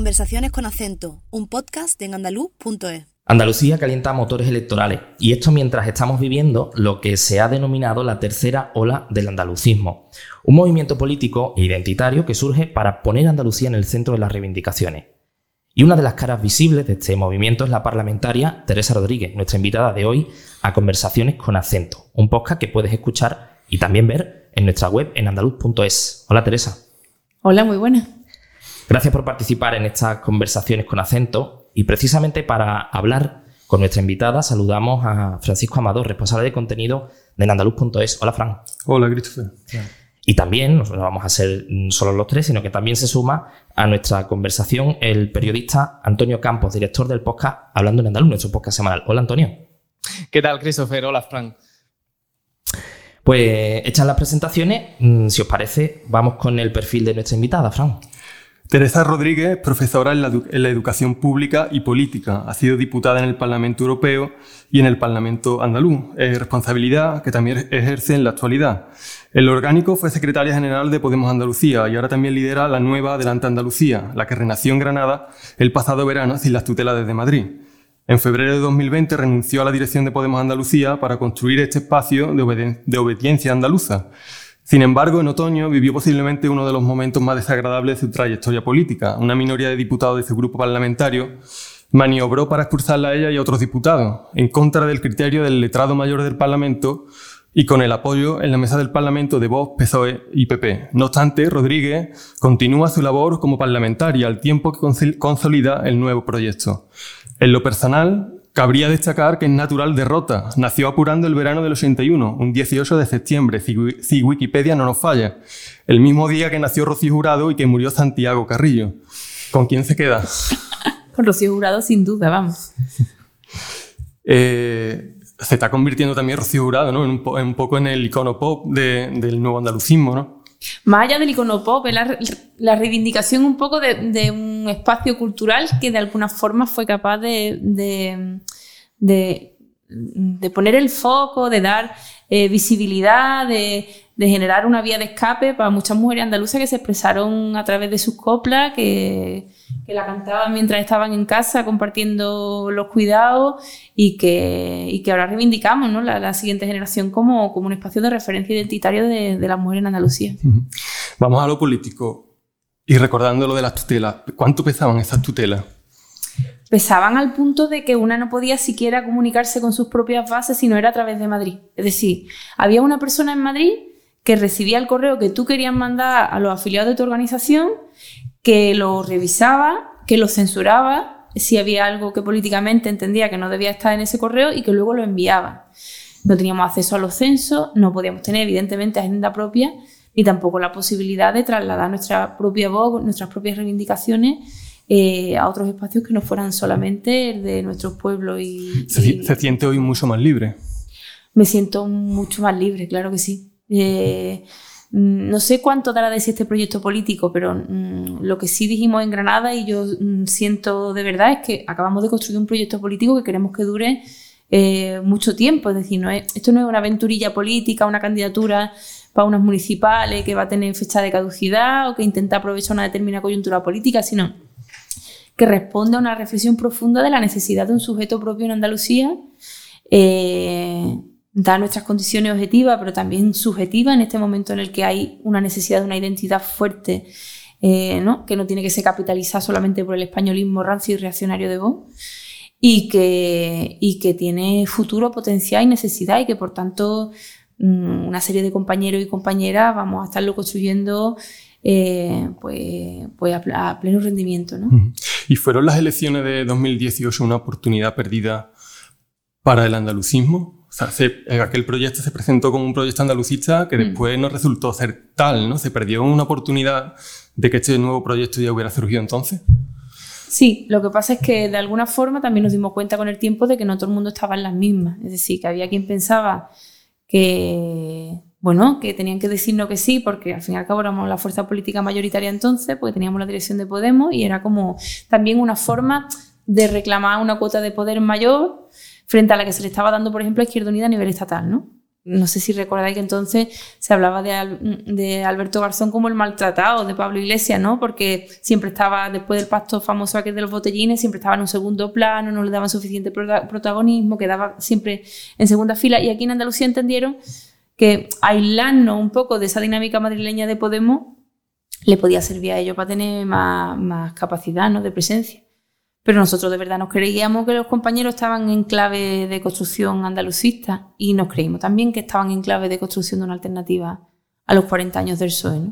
Conversaciones con acento, un podcast en andaluz.es. Andalucía calienta motores electorales y esto mientras estamos viviendo lo que se ha denominado la tercera ola del andalucismo, un movimiento político e identitario que surge para poner a Andalucía en el centro de las reivindicaciones. Y una de las caras visibles de este movimiento es la parlamentaria Teresa Rodríguez, nuestra invitada de hoy a Conversaciones con acento, un podcast que puedes escuchar y también ver en nuestra web en andaluz.es. Hola Teresa. Hola, muy buena. Gracias por participar en estas conversaciones con acento y precisamente para hablar con nuestra invitada saludamos a Francisco Amador, responsable de contenido de andaluz.es. Hola Fran. Hola Christopher. Y también, no vamos a ser solo los tres, sino que también se suma a nuestra conversación el periodista Antonio Campos, director del podcast Hablando en Andaluz, nuestro podcast semanal. Hola Antonio. ¿Qué tal Christopher? Hola Fran. Pues hechas las presentaciones, mm, si os parece, vamos con el perfil de nuestra invitada, Fran. Teresa Rodríguez, profesora en la, educación pública y política, ha sido diputada en el Parlamento Europeo y en el Parlamento andaluz, responsabilidad que también ejerce en la actualidad. El orgánico fue secretaria general de Podemos Andalucía y ahora también lidera la nueva Adelante Andalucía, la que renació en Granada el pasado verano sin las tutelas desde Madrid. En febrero de 2020 renunció a la dirección de Podemos Andalucía para construir este espacio de obediencia andaluza sin embargo, en otoño vivió posiblemente uno de los momentos más desagradables de su trayectoria política. Una minoría de diputados de su grupo parlamentario maniobró para expulsarla a ella y a otros diputados, en contra del criterio del letrado mayor del Parlamento y con el apoyo en la mesa del Parlamento de Vox, PSOE y PP. No obstante, Rodríguez continúa su labor como parlamentaria al tiempo que consolida el nuevo proyecto. En lo personal, Cabría destacar que es natural derrota. Nació apurando el verano del 81, un 18 de septiembre, si Wikipedia no nos falla. El mismo día que nació Rocío Jurado y que murió Santiago Carrillo. ¿Con quién se queda? Con Rocío Jurado, sin duda, vamos. Eh, se está convirtiendo también Rocío Jurado ¿no? en, un, poco en el icono pop del nuevo andalucismo. ¿no? Más allá del icono pop, es la, reivindicación un poco de, un espacio cultural que de alguna forma fue capaz de, de poner el foco, de dar eh, visibilidad, de, generar una vía de escape para muchas mujeres andaluzas que se expresaron a través de sus coplas, que, la cantaban mientras estaban en casa compartiendo los cuidados y que, que ahora reivindicamos ¿no? la, siguiente generación como, como un espacio de referencia identitario de, de las mujeres en Andalucía. Vamos a lo político y recordando lo de las tutelas. ¿Cuánto pesaban esas tutelas? Pesaban al punto de que una no podía siquiera comunicarse con sus propias bases si no era a través de Madrid. Es decir, había una persona en Madrid que recibía el correo que tú querías mandar a los afiliados de tu organización, que lo revisaba, que lo censuraba, si había algo que políticamente entendía que no debía estar en ese correo y que luego lo enviaba. No teníamos acceso a los censos, no podíamos tener evidentemente agenda propia ni tampoco la posibilidad de trasladar nuestra propia voz, nuestras propias reivindicaciones eh, a otros espacios que no fueran solamente el de nuestros pueblos. Y, ¿Se, siente hoy mucho más libre? Me siento mucho más libre, claro que sí. Eh, no sé cuánto dará de sí este proyecto político, pero mm, lo que sí dijimos en Granada y yo mm, siento de verdad es que acabamos de construir un proyecto político que queremos que dure eh, mucho tiempo. Es decir, no es, esto no es una aventurilla política, una candidatura para unas municipales que va a tener fecha de caducidad o que intenta aprovechar una determinada coyuntura política, sino que responde a una reflexión profunda de la necesidad de un sujeto propio en Andalucía, eh, da nuestras condiciones objetivas, pero también subjetivas en este momento en el que hay una necesidad de una identidad fuerte, eh, que no tiene que ser capitalizada solamente por el españolismo rancio y reaccionario de vos, y que, y que tiene futuro, potencial y necesidad, y que por tanto mm, una serie de compañeros y compañeras vamos a estarlo construyendo eh, pues, pues a, pleno rendimiento. ¿no? ¿Y fueron las elecciones de 2018 una oportunidad perdida para el andalucismo? O sea, aquel proyecto se presentó como un proyecto andalucista que mm. después no resultó ser tal, ¿no? Se perdió una oportunidad de que este nuevo proyecto ya hubiera surgido entonces. Sí, lo que pasa es que de alguna forma también nos dimos cuenta con el tiempo de que no todo el mundo estaba en las mismas. Es decir, que había quien pensaba que, bueno, que tenían que decirnos que sí, porque al fin y al cabo éramos la fuerza política mayoritaria entonces, porque teníamos la dirección de Podemos y era como también una forma de reclamar una cuota de poder mayor frente a la que se le estaba dando, por ejemplo, a Izquierda Unida a nivel estatal, ¿no? no sé si recordáis que entonces se hablaba de, Alberto Garzón como el maltratado de Pablo Iglesias, ¿no? Porque siempre estaba, después del pacto famoso aquel de los botellines, siempre estaba en un segundo plano, no le daban suficiente protagonismo, quedaba siempre en segunda fila. Y aquí en Andalucía entendieron que aislarnos un poco de esa dinámica madrileña de Podemos le podía servir a ellos para tener más, más capacidad ¿no? de presencia. Pero nosotros de verdad nos creíamos que los compañeros estaban en clave de construcción andalucista y nos creímos también que estaban en clave de construcción de una alternativa a los 40 años del PSOE.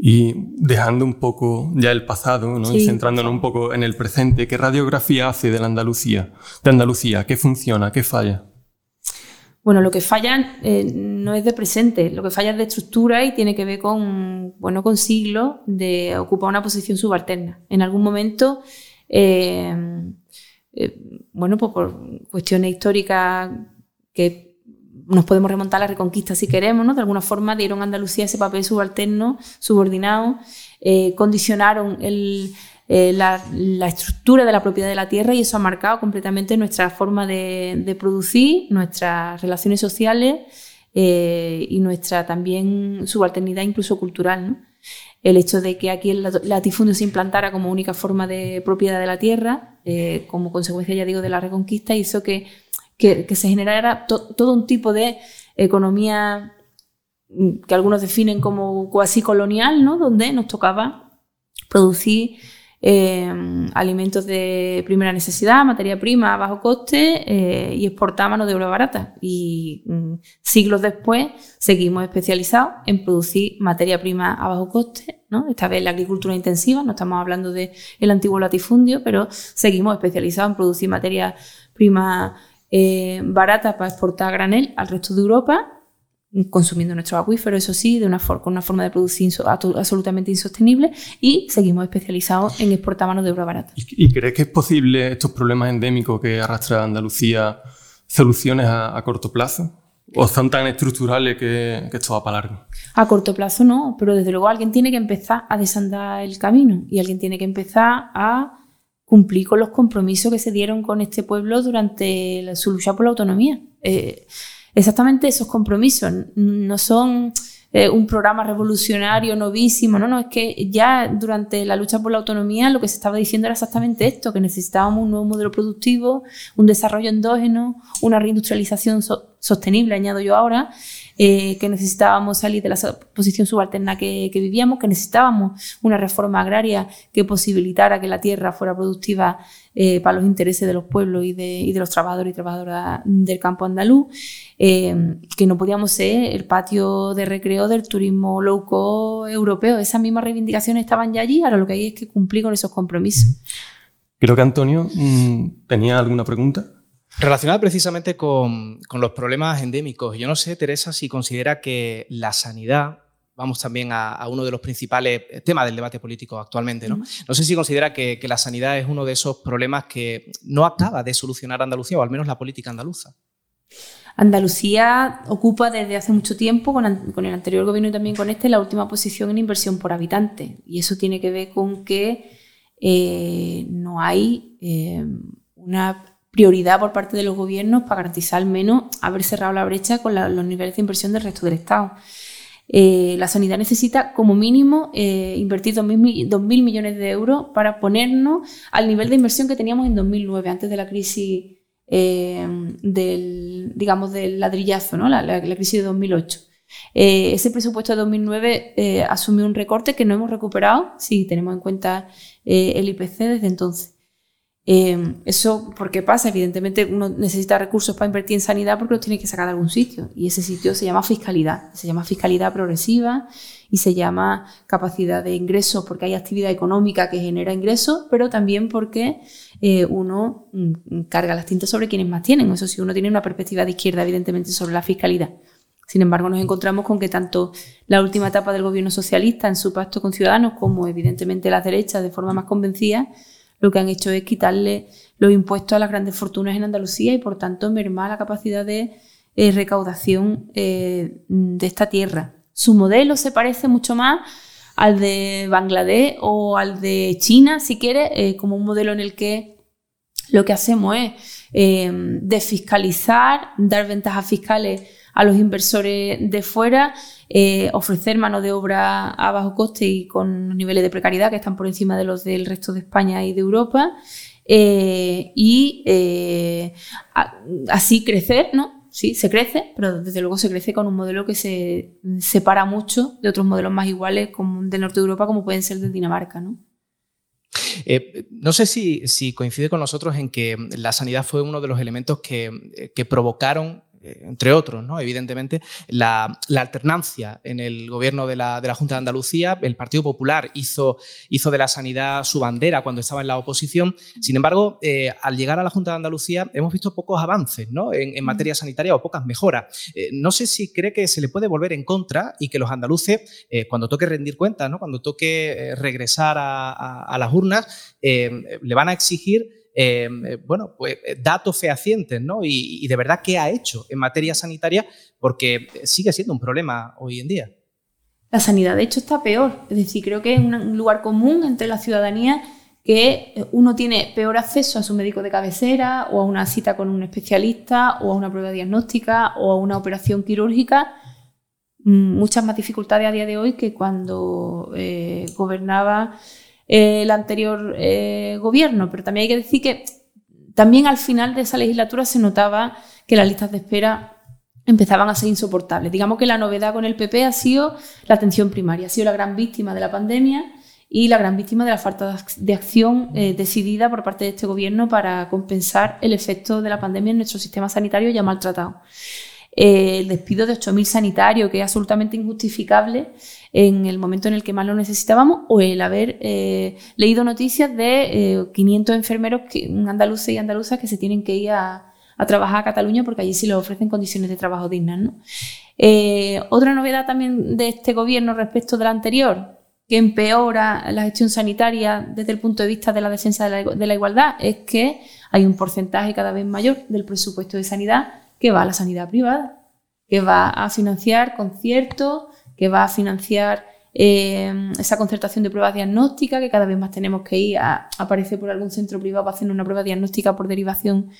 Y dejando un poco ya el pasado ¿no? y centrándonos un poco en el presente, ¿qué radiografía hace de la Andalucía? De Andalucía, ¿qué funciona? ¿Qué falla? Bueno, lo que falla eh, no es de presente, lo que falla es de estructura y tiene que ver con, bueno, con siglos de ocupar una posición subalterna. En algún momento eh, eh, bueno, pues por cuestiones históricas que nos podemos remontar a la reconquista si queremos, ¿no? De alguna forma dieron a Andalucía ese papel subalterno, subordinado, eh, condicionaron la, estructura de la propiedad de la tierra y eso ha marcado completamente nuestra forma de, producir, nuestras relaciones sociales y nuestra también subalternidad incluso cultural, ¿no? el hecho de que aquí el latifundio se implantara como única forma de propiedad de la tierra, eh, como consecuencia, ya digo, de la reconquista, hizo que, que, se generara todo un tipo de economía mm, que algunos definen como cuasi colonial, ¿no? donde nos tocaba producir Em, alimentos de primera necesidad, materia prima a bajo coste eh, y exportar mano de obra barata. Y mm, siglos después seguimos especializados en producir materia prima a bajo coste, ¿no? esta vez la agricultura intensiva, no estamos hablando del el antiguo latifundio, pero seguimos especializados en producir materia prima eh, barata para exportar granel al resto de Europa consumiendo nuestros acuíferos, eso sí, de una con una forma de producir absolutamente insostenible y seguimos especializados en exportar mano de obra barata. ¿Y, crees que es posible estos problemas endémicos que arrastra Andalucía soluciones a, corto plazo? ¿O son tan estructurales que, que, esto va para largo? A corto plazo no, pero desde luego alguien tiene que empezar a desandar el camino y alguien tiene que empezar a cumplir con los compromisos que se dieron con este pueblo durante su lucha por la autonomía. Eh, exactamente esos compromisos. No son eh, un programa revolucionario, novísimo, no, no, es que ya durante la lucha por la autonomía lo que se estaba diciendo era exactamente esto, que necesitábamos un nuevo modelo productivo, un desarrollo endógeno, una reindustrialización sostenible, añado yo ahora, eh, que necesitábamos salir de la posición subalterna que, vivíamos, que necesitábamos una reforma agraria que posibilitara que la tierra fuera productiva eh, para los intereses de los pueblos y de, los trabajadores y trabajadoras del campo andaluz, eh, que no podíamos ser el patio de recreo del turismo low cost europeo. Esas mismas reivindicaciones estaban ya allí, ahora lo que hay es que cumplir con esos compromisos. Creo que Antonio mm, tenía alguna pregunta. Relacionada precisamente con, los problemas endémicos, yo no sé, Teresa, si considera que la sanidad, vamos también a, uno de los principales temas del debate político actualmente, ¿no? No sé si considera que, la sanidad es uno de esos problemas que no acaba de solucionar Andalucía, o al menos la política andaluza. Andalucía ocupa desde hace mucho tiempo, con, el anterior gobierno y también con este, la última posición en inversión por habitante. Y eso tiene que ver con que eh, no hay eh, una prioridad por parte de los gobiernos para garantizar al menos haber cerrado la brecha con los niveles de inversión del resto del Estado. Eh, la sanidad necesita como mínimo eh, invertir 2.000 millones de euros para ponernos al nivel de inversión que teníamos en 2009, antes de la crisis eh, del, digamos, del ladrillazo, ¿no? la, crisis de 2008. ese presupuesto de 2009 asumió un recorte que no hemos recuperado si tenemos en cuenta el IPC desde entonces. Eh, eso, ¿por qué pasa? Evidentemente uno necesita recursos para invertir en sanidad porque los tiene que sacar de algún sitio. Y ese sitio se llama fiscalidad. Se llama fiscalidad progresiva y se llama capacidad de ingresos porque hay actividad económica que genera ingresos, pero también porque eh, uno mm, carga las tintas sobre quienes más tienen. Eso sí, uno tiene una perspectiva de izquierda, evidentemente, sobre la fiscalidad. Sin embargo, nos encontramos con que tanto la última etapa del gobierno socialista en su pacto con Ciudadanos como evidentemente las derechas de forma más convencida lo que han hecho es quitarle los impuestos a las grandes fortunas en Andalucía y por tanto mermar la capacidad de eh, recaudación eh, de esta tierra. Su modelo se parece mucho más al de Bangladesh o al de China, si quiere, eh, como un modelo en el que lo que hacemos es desfiscalizar, dar ventajas fiscales a los inversores de fuera, eh, ofrecer mano de obra a bajo coste y con niveles de precariedad que están por encima de los del resto de España y de Europa. Eh, y eh, así crecer, ¿no? Sí, se crece, pero desde luego se crece con un modelo que se separa mucho de otros modelos más iguales como del norte de Europa, como pueden ser de Dinamarca, ¿no? No sé si, si, coincide con nosotros en que la sanidad fue uno de los elementos que, que provocaron entre otros, ¿no? evidentemente, la, alternancia en el gobierno de la, Junta de Andalucía. El Partido Popular hizo, hizo, de la sanidad su bandera cuando estaba en la oposición. Sin embargo, eh, al llegar a la Junta de Andalucía hemos visto pocos avances ¿no? en, materia sanitaria o pocas mejoras. Eh, no sé si cree que se le puede volver en contra y que los andaluces, cuando toque rendir cuentas, ¿no? cuando toque regresar a las urnas, le van a exigir eh, bueno, pues, eh, datos fehacientes, ¿no? Y, de verdad qué ha hecho en materia sanitaria, porque sigue siendo un problema hoy en día. La sanidad, de hecho, está peor. Es decir, creo que es un lugar común entre la ciudadanía que uno tiene peor acceso a su médico de cabecera o a una cita con un especialista o a una prueba diagnóstica o a una operación quirúrgica. Mm, muchas más dificultades a día de hoy que cuando eh, gobernaba el anterior eh, gobierno, pero también hay que decir que también al final de esa legislatura se notaba que las listas de espera empezaban a ser insoportables. Digamos que la novedad con el PP ha sido la atención primaria, ha sido la gran víctima de la pandemia y la gran víctima de la falta de acción eh, decidida por parte de este gobierno para compensar el efecto de la pandemia en nuestro sistema sanitario ya maltratado. Eh, el despido de 8.000 sanitarios, que es absolutamente injustificable en el momento en el que más lo necesitábamos, o el haber eh, leído noticias de 500 eh, enfermeros que, andaluces y andaluzas que se tienen que ir a, trabajar a Cataluña porque allí sí les ofrecen condiciones de trabajo dignas. otra novedad también de este gobierno respecto del anterior, que empeora la gestión sanitaria desde el punto de vista de la defensa de la igualdad, es que hay un porcentaje cada vez mayor del presupuesto de sanidad que va a la sanidad privada, que va a financiar conciertos, que va a financiar eh, esa concertación de pruebas diagnósticas, que cada vez más tenemos que ir a aparecer por algún centro privado para hacer una prueba diagnóstica por derivación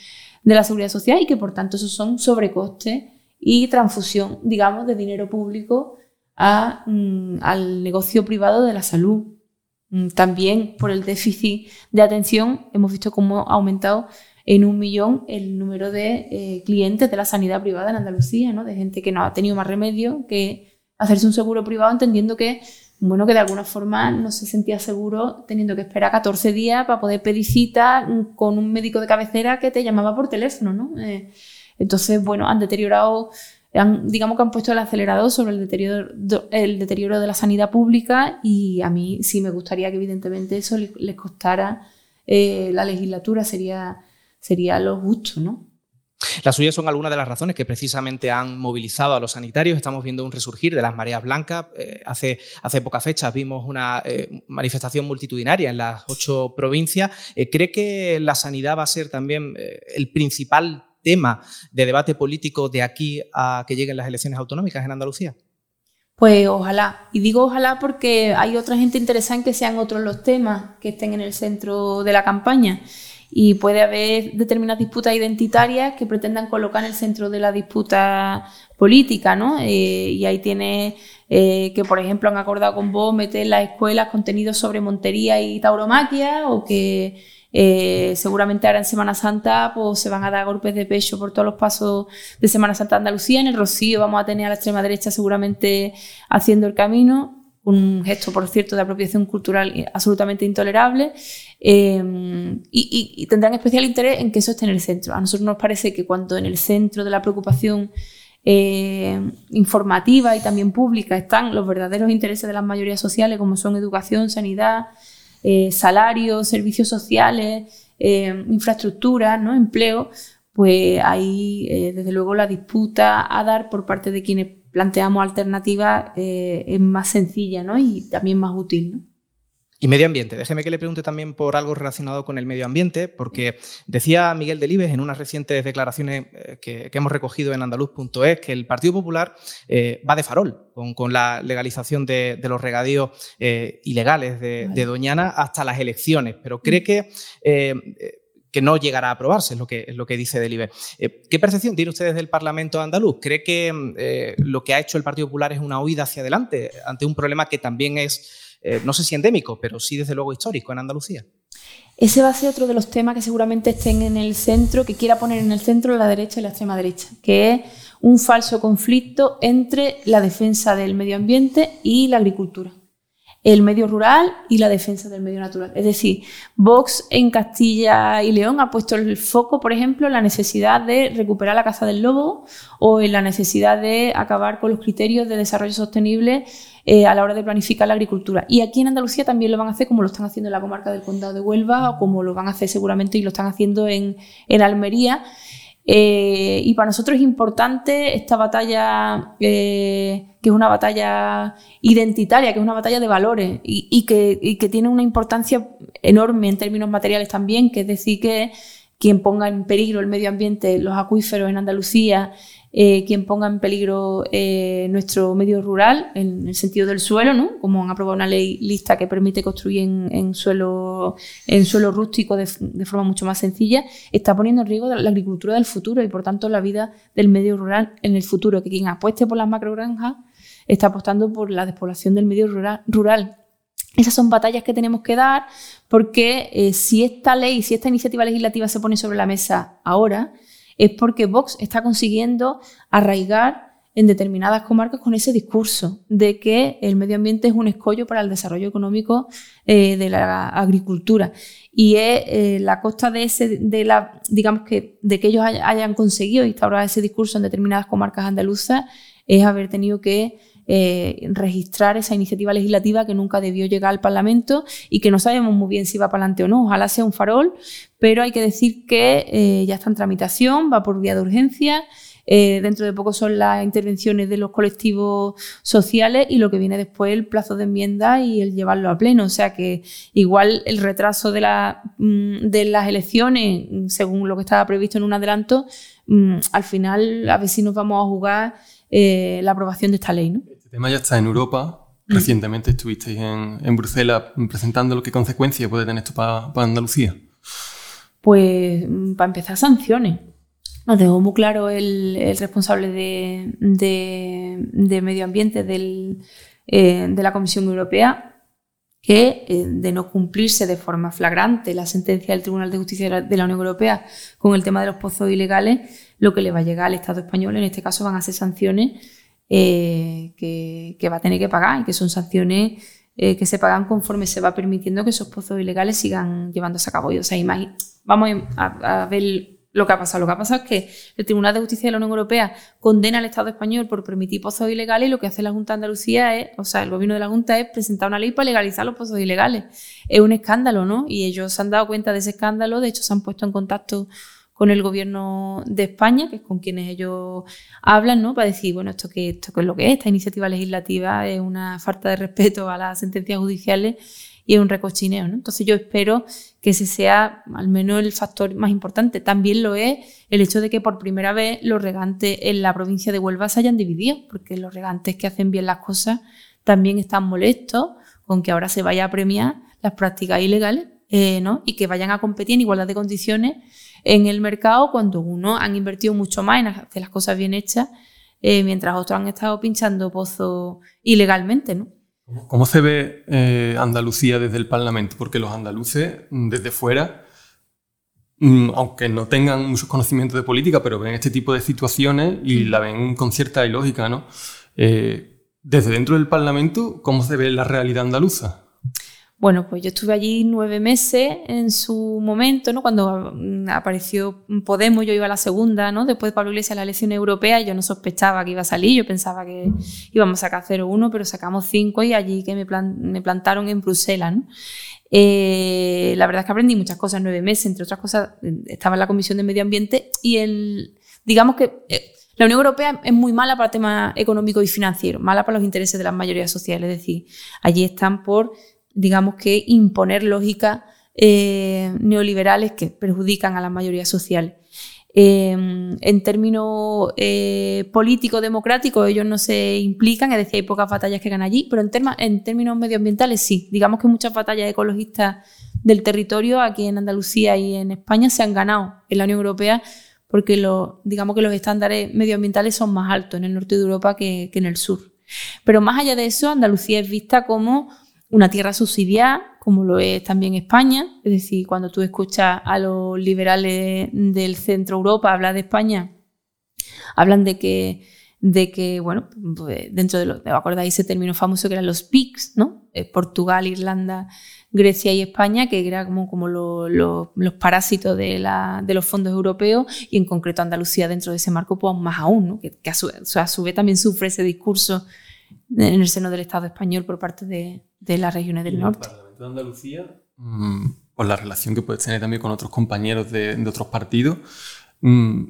de la seguridad social y que por tanto esos son sobrecostes y transfusión, digamos, de dinero público mm, al negocio privado de la salud. Mm, también por el déficit de atención hemos visto cómo ha aumentado en un millón el número de eh, clientes de la sanidad privada en Andalucía, ¿no? de gente que no ha tenido más remedio que hacerse un seguro privado entendiendo que, bueno, que de alguna forma no se sentía seguro teniendo que esperar 14 días para poder pedir cita con un médico de cabecera que te llamaba por teléfono. ¿no? Eh, entonces, bueno, han deteriorado digamos que han puesto el acelerador sobre el deterioro, el deterioro de la sanidad pública y a mí sí me gustaría que evidentemente eso les, costara eh, la legislatura, sería sería lo justo, ¿no? Las suyas son algunas de las razones que precisamente han movilizado a los sanitarios. Estamos viendo un resurgir de las mareas blancas. Eh, hace, hace pocas fechas vimos una eh, manifestación multitudinaria en las ocho provincias. Eh, ¿Cree que la sanidad va a ser también el principal tema de debate político de aquí a que lleguen las elecciones autonómicas en Andalucía? Pues ojalá. Y digo ojalá porque hay otra gente interesada en que sean otros los temas que estén en el centro de la campaña y puede haber determinadas disputas identitarias que pretendan colocar en el centro de la disputa política, ¿no? Eh, y ahí tiene eh, que, por ejemplo, han acordado con vos meter en las escuelas contenidos sobre montería y tauromaquia o que eh, seguramente ahora en Semana Santa pues, se van a dar golpes de pecho por todos los pasos de Semana Santa Andalucía. En el Rocío vamos a tener a la extrema derecha seguramente haciendo el camino un gesto, por cierto, de apropiación cultural absolutamente intolerable, eh, y, tendrán especial interés en que eso esté en el centro. A nosotros nos parece que cuando en el centro de la preocupación eh, informativa y también pública están los verdaderos intereses de las mayorías sociales, como son educación, sanidad, eh, salarios, servicios sociales, infraestructura, ¿no? empleo, pues ahí, desde luego, la disputa a dar por parte de quienes planteamos alternativas eh, es más sencilla ¿no? y también más útil. ¿no? Y medio ambiente. Déjeme que le pregunte también por algo relacionado con el medio ambiente, porque decía Miguel Delibes en unas recientes declaraciones eh, que, hemos recogido en andaluz.es que el Partido Popular eh, va de farol con, la legalización de, los regadíos ilegales de, Doñana hasta las elecciones. Pero cree que que no llegará a aprobarse, es lo que, es lo que dice Delibe. Eh, ¿Qué percepción tiene ustedes del Parlamento andaluz? ¿Cree que eh, lo que ha hecho el Partido Popular es una huida hacia adelante ante un problema que también es, eh, no sé si endémico, pero sí desde luego histórico en Andalucía? Ese va a ser otro de los temas que seguramente estén en el centro, que quiera poner en el centro la derecha y la extrema derecha, que es un falso conflicto entre la defensa del medio ambiente y la agricultura el medio rural y la defensa del medio natural. Es decir, Vox en Castilla y León ha puesto el foco, por ejemplo, en la necesidad de recuperar la caza del lobo o en la necesidad de acabar con los criterios de desarrollo sostenible eh, a la hora de planificar la agricultura. Y aquí en Andalucía también lo van a hacer como lo están haciendo en la comarca del Condado de Huelva o como lo van a hacer seguramente y lo están haciendo en, en Almería. Eh, y para nosotros es importante esta batalla, eh, que es una batalla identitaria, que es una batalla de valores y, que, y, que, tiene una importancia enorme en términos materiales también, que es decir, que quien ponga en peligro el medio ambiente, los acuíferos en Andalucía, eh, quien ponga en peligro eh, nuestro medio rural en el sentido del suelo, ¿no? como han aprobado una ley lista que permite construir en, suelo, en suelo rústico de, forma mucho más sencilla, está poniendo en riesgo la agricultura del futuro y por tanto la vida del medio rural en el futuro, que quien apueste por las macrogranjas está apostando por la despoblación del medio rural. Esas son batallas que tenemos que dar porque eh, si esta ley, si esta iniciativa legislativa se pone sobre la mesa ahora, es porque Vox está consiguiendo arraigar en determinadas comarcas con ese discurso de que el medio ambiente es un escollo para el desarrollo económico eh, de la agricultura. Y es eh, la costa de ese, de la, digamos que, de que ellos hayan conseguido instaurar ese discurso en determinadas comarcas andaluzas, es haber tenido que eh, registrar esa iniciativa legislativa que nunca debió llegar al Parlamento y que no sabemos muy bien si va para adelante o no. Ojalá sea un farol, pero hay que decir que eh, ya está en tramitación, va por vía de urgencia. Eh, dentro de poco son las intervenciones de los colectivos sociales y lo que viene después el plazo de enmienda y el llevarlo a pleno. O sea que igual el retraso de, mm, las elecciones, según lo que estaba previsto en un adelanto, mm, al final a ver si nos vamos a jugar la aprobación de esta ley. ¿no? El tema ya está en Europa. Mm. Recientemente estuvisteis en, Bruselas presentando lo que consecuencias puede tener esto para, Andalucía. Pues mm, para empezar, sanciones. Nos dejó muy claro el, responsable de, medio ambiente eh, de la Comisión Europea que eh, de no cumplirse de forma flagrante la sentencia del Tribunal de Justicia de la Unión Europea con el tema de los pozos ilegales, lo que le va a llegar al Estado español, en este caso van a ser sanciones eh, que, va a tener que pagar y que son sanciones eh, que se pagan conforme se va permitiendo que esos pozos ilegales sigan llevándose a cabo. Y, o sea, vamos a, ver lo que ha pasado. Lo que ha pasado es que el Tribunal de Justicia de la Unión Europea condena al Estado español por permitir pozos ilegales y lo que hace la Junta de Andalucía es, o sea, el gobierno de la Junta es presentar una ley para legalizar los pozos ilegales. Es un escándalo, ¿no? Y ellos se han dado cuenta de ese escándalo, de hecho se han puesto en contacto con el gobierno de España, que es con quienes ellos hablan, ¿no? Para decir, bueno, esto qué, esto qué es lo que es, esta iniciativa legislativa es una falta de respeto a las sentencias judiciales y es un recochineo, ¿no? Entonces yo espero que ese sea al menos el factor más importante. También lo es el hecho de que por primera vez los regantes en la provincia de Huelva se hayan dividido, porque los regantes que hacen bien las cosas también están molestos con que ahora se vaya a premiar las prácticas ilegales, eh, ¿no? Y que vayan a competir en igualdad de condiciones en el mercado cuando uno han invertido mucho más en hacer las cosas bien hechas, eh, mientras otros han estado pinchando pozos ilegalmente, ¿no? ¿Cómo se ve eh, Andalucía desde el Parlamento? Porque los andaluces, mm, desde fuera, mm, aunque no tengan muchos conocimientos de política, pero ven este tipo de situaciones y la ven con cierta ilógica, ¿no? Eh, desde dentro del Parlamento, ¿cómo se ve la realidad andaluza? Bueno, pues yo estuve allí nueve meses en su momento, ¿no? Cuando mm, apareció Podemos, yo iba a la segunda, ¿no? Después de Pablo Iglesias a la elección europea, yo no sospechaba que iba a salir, yo pensaba que íbamos a sacar 0-1, pero sacamos 5 y allí que me, plantaron en Bruselas, ¿no? Eh, la verdad es que aprendí muchas cosas en nueve meses, entre otras cosas, estaba en la Comisión de Medio Ambiente y el, digamos que eh, la Unión Europea es muy mala para el tema económico y financiero, mala para los intereses de las mayorías sociales, es decir, allí están por digamos que imponer lógicas eh, neoliberales que perjudican a la mayoría social. Em, en términos eh, político-democráticos ellos no se implican, es decir, hay pocas batallas que ganan allí, pero en, en términos medioambientales sí. Digamos que muchas batallas ecologistas del territorio aquí en Andalucía y en España se han ganado en la Unión Europea porque lo, digamos que los estándares medioambientales son más altos en el norte de Europa que, en el sur. Pero más allá de eso, Andalucía es vista como una tierra subsidiada, como lo es también España. Es decir, cuando tú escuchas a los liberales del centro Europa hablar de España, hablan de que, de que bueno, pues dentro de lo, acordáis ese término famoso que eran los PICs, ¿no? Eh, Portugal, Irlanda, Grecia y España, que era como, como los parásitos de, los fondos europeos, y en concreto Andalucía dentro de ese marco, pues más aún, ¿no? que, a, su, vez también sufre ese discurso en el seno del Estado español por parte de, de las regiones del norte. El Parlamento de Andalucía, mm, por la relación que puedes tener también con otros compañeros de, de otros partidos, mm,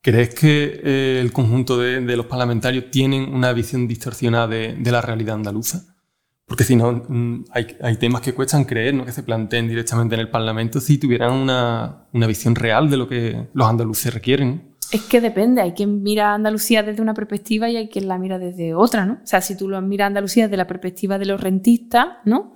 ¿crees que eh, el conjunto de, de, los parlamentarios tienen una visión distorsionada de, la realidad andaluza? Porque si no, mm, hay, temas que cuestan creer, ¿no? que se planteen directamente en el Parlamento si tuvieran una, visión real de lo que los andaluces requieren. Es que depende, hay quien mira a Andalucía desde una perspectiva y hay quien la mira desde otra, ¿no? O sea, si tú lo miras a Andalucía desde la perspectiva de los rentistas, ¿no?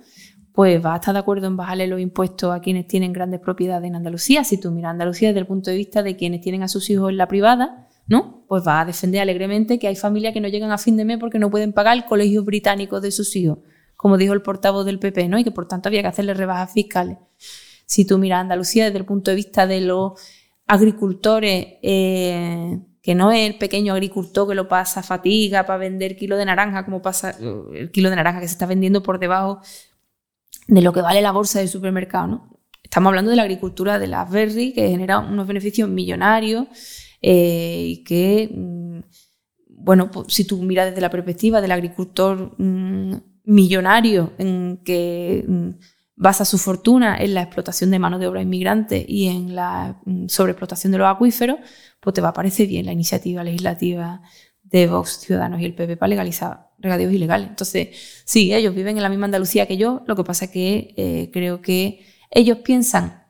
Pues vas a estar de acuerdo en bajarle los impuestos a quienes tienen grandes propiedades en Andalucía. Si tú miras a Andalucía desde el punto de vista de quienes tienen a sus hijos en la privada, ¿no? Pues vas a defender alegremente que hay familias que no llegan a fin de mes porque no pueden pagar el colegio británico de sus hijos como dijo el portavoz del PP, ¿no? y que por tanto había que hacerle rebajas fiscales. Si tú miras Andalucía desde el punto de vista de los agricultores, eh, que no es el pequeño agricultor que lo pasa fatiga para vender kilo de naranja, como pasa el kilo de naranja que se está vendiendo por debajo de lo que vale la bolsa del supermercado. ¿no? Estamos hablando de la agricultura de las berry, que genera unos beneficios millonarios eh, y que, mm, bueno, pues, si tú miras desde la perspectiva del agricultor mm, millonario en que mm, basa su fortuna en la explotación de mano de obra inmigrante y en la mm, sobreexplotación de los acuíferos, pues te va a parecer bien la iniciativa legislativa de Vox Ciudadanos y el PP para legalizar regadeos ilegales. Entonces, sí, ellos viven en la misma Andalucía que yo, lo que pasa es que eh, creo que ellos piensan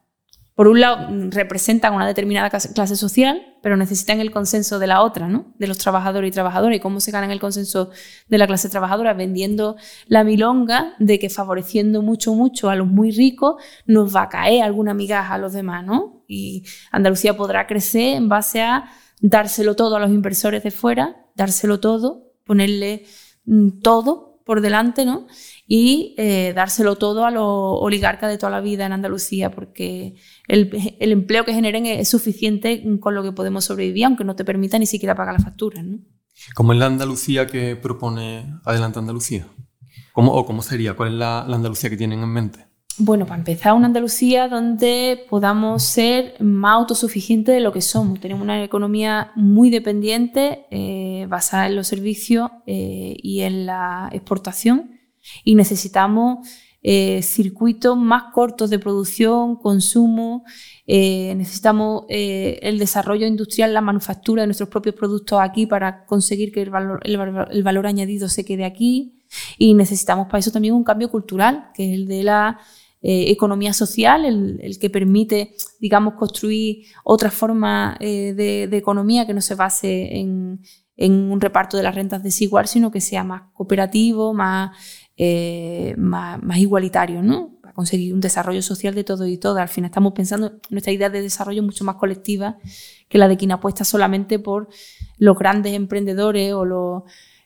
por un lado, mm, representan una determinada clase social, pero necesitan el consenso de la otra, ¿no? De los trabajadores y trabajadoras. ¿Y cómo se ganan el consenso de la clase trabajadora? Vendiendo la milonga de que favoreciendo mucho, mucho a los muy ricos nos va a caer alguna migaja a los demás, ¿no? Y Andalucía podrá crecer en base a dárselo todo a los inversores de fuera, dárselo todo, ponerle mm, todo por delante, ¿no? y eh, dárselo todo a los oligarcas de toda la vida en Andalucía, porque el, empleo que generen es suficiente con lo que podemos sobrevivir, aunque no te permita ni siquiera pagar las facturas. ¿no? ¿Cómo es la Andalucía que propone Adelante Andalucía? ¿Cómo, ¿O cómo sería? ¿Cuál es la, Andalucía que tienen en mente? Bueno, para empezar, una Andalucía donde podamos ser más autosuficientes de lo que somos. Tenemos una economía muy dependiente, eh, basada en los servicios eh, y en la exportación y necesitamos eh, circuitos más cortos de producción, consumo, necesitamos el desarrollo industrial, la manufactura de nuestros propios productos aquí para conseguir que el valor añadido se quede aquí y necesitamos para eso también un cambio cultural, que es el de la economía social, el, que permite, digamos, construir otra forma de, economía que no se base en, en, un reparto de las rentas desigual, sino que sea más cooperativo, más eh, más, igualitario, ¿no? Para conseguir un desarrollo social de todo y todas. Al final estamos pensando en nuestra idea de desarrollo mucho más colectiva que la de quien apuesta solamente por los grandes emprendedores o los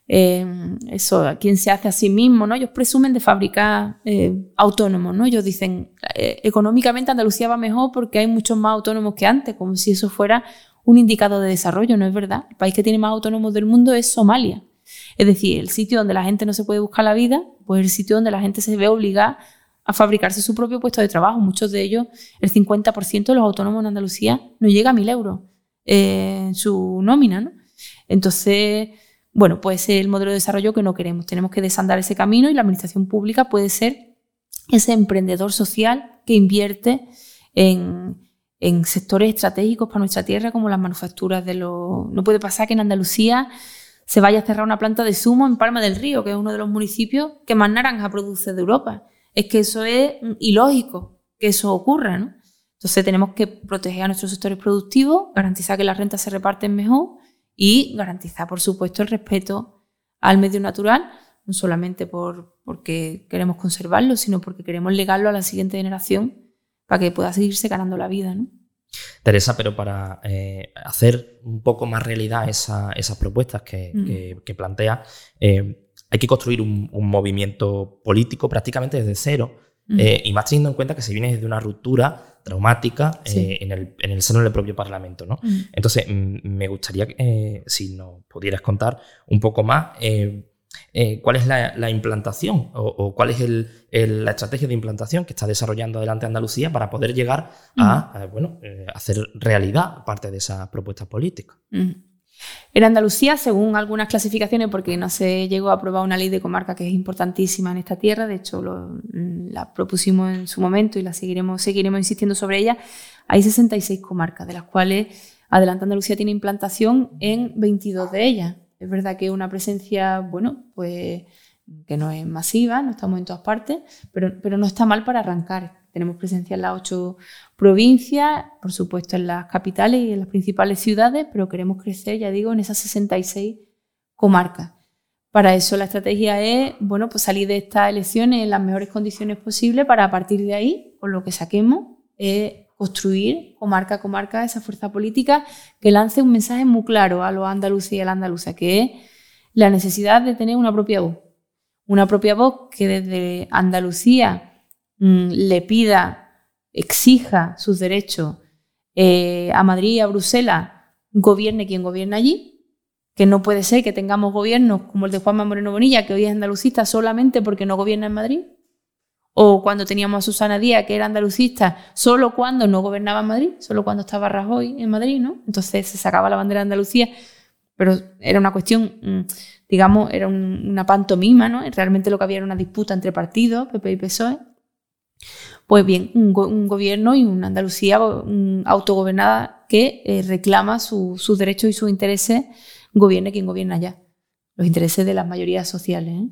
eh, eso, quien se hace a sí mismo, ¿no? Ellos presumen de fabricar eh, autónomos, ¿no? Ellos dicen, económicamente Andalucía va mejor porque hay muchos más autónomos que antes, como si eso fuera un indicador de desarrollo, ¿no es verdad? El país que tiene más autónomos del mundo es Somalia. Es decir, el sitio donde la gente no se puede buscar la vida, pues el sitio donde la gente se ve obligada a fabricarse su propio puesto de trabajo. Muchos de ellos, el 50% de los autónomos en Andalucía no llega a 1.000 euros en su nómina. ¿no? Entonces, bueno, puede ser el modelo de desarrollo que no queremos. Tenemos que desandar ese camino y la administración pública puede ser ese emprendedor social que invierte en, sectores estratégicos para nuestra tierra, como las manufacturas de los... No puede pasar que en Andalucía se vaya a cerrar una planta de zumo en Palma del Río, que es uno de los municipios que más naranja produce de Europa. Es que eso es ilógico que eso ocurra, ¿no? Entonces tenemos que proteger a nuestros sectores productivos, garantizar que las rentas se reparten mejor y garantizar, por supuesto, el respeto al medio natural, no solamente por, porque queremos conservarlo, sino porque queremos legarlo a la siguiente generación para que pueda seguirse ganando la vida. ¿no? Teresa, pero para eh, hacer un poco más realidad esas propuestas que, mm. plantea, eh, hay que construir un, movimiento político prácticamente desde cero, mm. eh, y más teniendo en cuenta que se viene desde una ruptura traumática en, el, seno del propio Parlamento. ¿no? Mm. Entonces, me gustaría, si nos pudieras contar un poco más eh, cuál es la, implantación o, cuál es la estrategia de implantación que está desarrollando adelante Andalucía para poder llegar a, bueno, eh, hacer realidad parte de esas propuestas políticas. En Andalucía, según algunas clasificaciones, porque no se llegó a aprobar una ley de comarca que es importantísima en esta tierra, de hecho mm, la propusimos en su momento y la seguiremos, seguiremos insistiendo sobre ella, hay 66 comarcas, de las cuales Adelante Andalucía tiene implantación en 22 de ellas. Es verdad que una presencia, bueno, pues que no es masiva, no estamos en todas partes, pero, pero no está mal para arrancar. Tenemos presencia en las ocho provincias, por supuesto en las capitales y en las principales ciudades, pero queremos crecer, ya digo, en esas 66 comarcas. Para eso la estrategia es, bueno, pues salir de estas elecciones en las mejores condiciones posibles para a partir de ahí, con lo que saquemos, construir comarca a comarca esa fuerza política que lance un mensaje muy claro a los andaluces y a la andaluza, que es la necesidad de tener una propia voz. Una propia voz que desde Andalucía mm, le pida, exija sus derechos eh, a Madrid y a Bruselas, gobierne quien gobierna allí, que no puede ser que tengamos gobiernos como el de Juanma Moreno Bonilla, que hoy es andalucista solamente porque no gobierna en Madrid, o cuando teníamos a Susana Díaz, que era andalucista, solo cuando no gobernaba en Madrid, solo cuando estaba Rajoy en Madrid, ¿no? Entonces se sacaba la bandera de Andalucía, pero era una cuestión, mm, digamos, era una pantomima, ¿no? Realmente lo que había era una disputa entre partidos, PP y PSOE. Pues bien, un, gobierno y una Andalucía autogobernada que eh, reclama sus derechos y sus intereses, gobierne quien gobierna allá, los intereses de las mayorías sociales. ¿eh?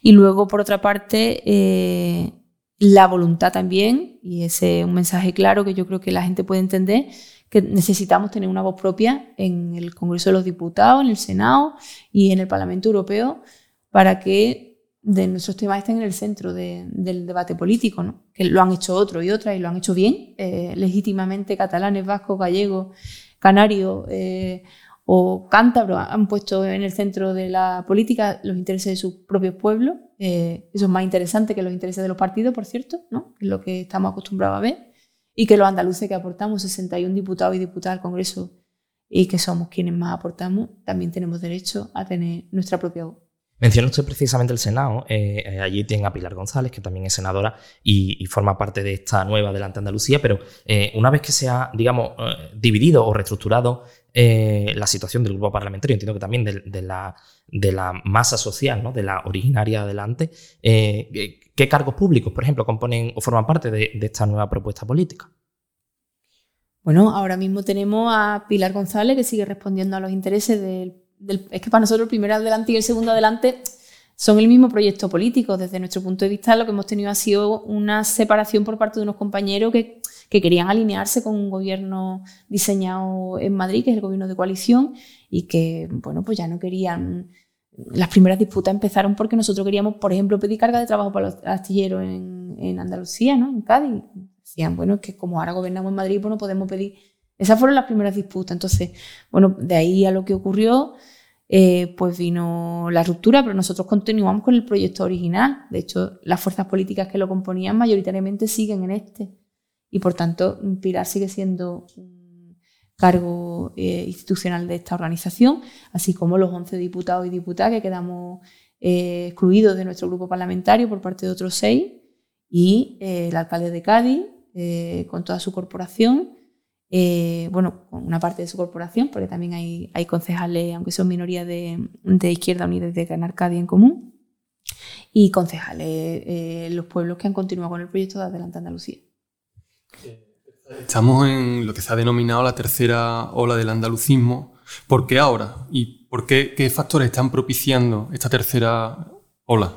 Y luego, por otra parte, eh, la voluntad también, y ese es un mensaje claro que yo creo que la gente puede entender, que necesitamos tener una voz propia en el Congreso de los Diputados, en el Senado y en el Parlamento Europeo para que de nuestros temas estén en el centro del debate político, ¿no? que lo han hecho otros y otras y lo han hecho bien, eh, legítimamente catalanes, vascos, gallegos, canarios, eh, o cántabros han puesto en el centro de la política los intereses de sus propios pueblos. Eh, eso es más interesante que los intereses de los partidos, por cierto, ¿no? lo que estamos acostumbrados a ver. Y que los andaluces que aportamos 61 diputados y diputadas al Congreso y que somos quienes más aportamos, también tenemos derecho a tener nuestra propia voz. Menciona usted precisamente el Senado. Eh, eh, allí tiene a Pilar González, que también es senadora y, forma parte de esta nueva Delante Andalucía, pero una vez que se ha, digamos, dividido o reestructurado eh, la situación del grupo parlamentario, entiendo que también de, la, masa social, ¿no? de la originaria adelante. Eh, ¿Qué cargos públicos, por ejemplo, componen o forman parte de, esta nueva propuesta política? Bueno, ahora mismo tenemos a Pilar González que sigue respondiendo a los intereses del, Es que para nosotros el primer adelante y el segundo adelante son el mismo proyecto político. Desde nuestro punto de vista, lo que hemos tenido ha sido una separación por parte de unos compañeros que que querían alinearse con un gobierno diseñado en Madrid, que es el gobierno de coalición, y que, bueno, pues ya no querían... Las primeras disputas empezaron porque nosotros queríamos, por ejemplo, pedir carga de trabajo para los astilleros en, Andalucía, ¿no? En Cádiz. Decían, bueno, es que como ahora gobernamos en Madrid, pues no podemos pedir... Esas fueron las primeras disputas. Entonces, bueno, de ahí a lo que ocurrió, eh, pues vino la ruptura, pero nosotros continuamos con el proyecto original. De hecho, las fuerzas políticas que lo componían mayoritariamente siguen en este y por tanto Pilar sigue siendo un cargo eh, institucional de esta organización, así como los 11 diputados y diputadas que quedamos eh, excluidos de nuestro grupo parlamentario por parte de otros seis y eh, el alcalde de Cádiz con toda su corporación. Bueno, con una parte de su corporación, porque también hay, hay concejales, aunque son minoría de, de Izquierda Unida de Ganar Cádiz en común, y concejales los pueblos que han continuado con el proyecto de Adelante Andalucía. Estamos en lo que se ha denominado la tercera ola del andalucismo. ¿Por qué ahora? ¿Y por qué, qué factores están propiciando esta tercera ola?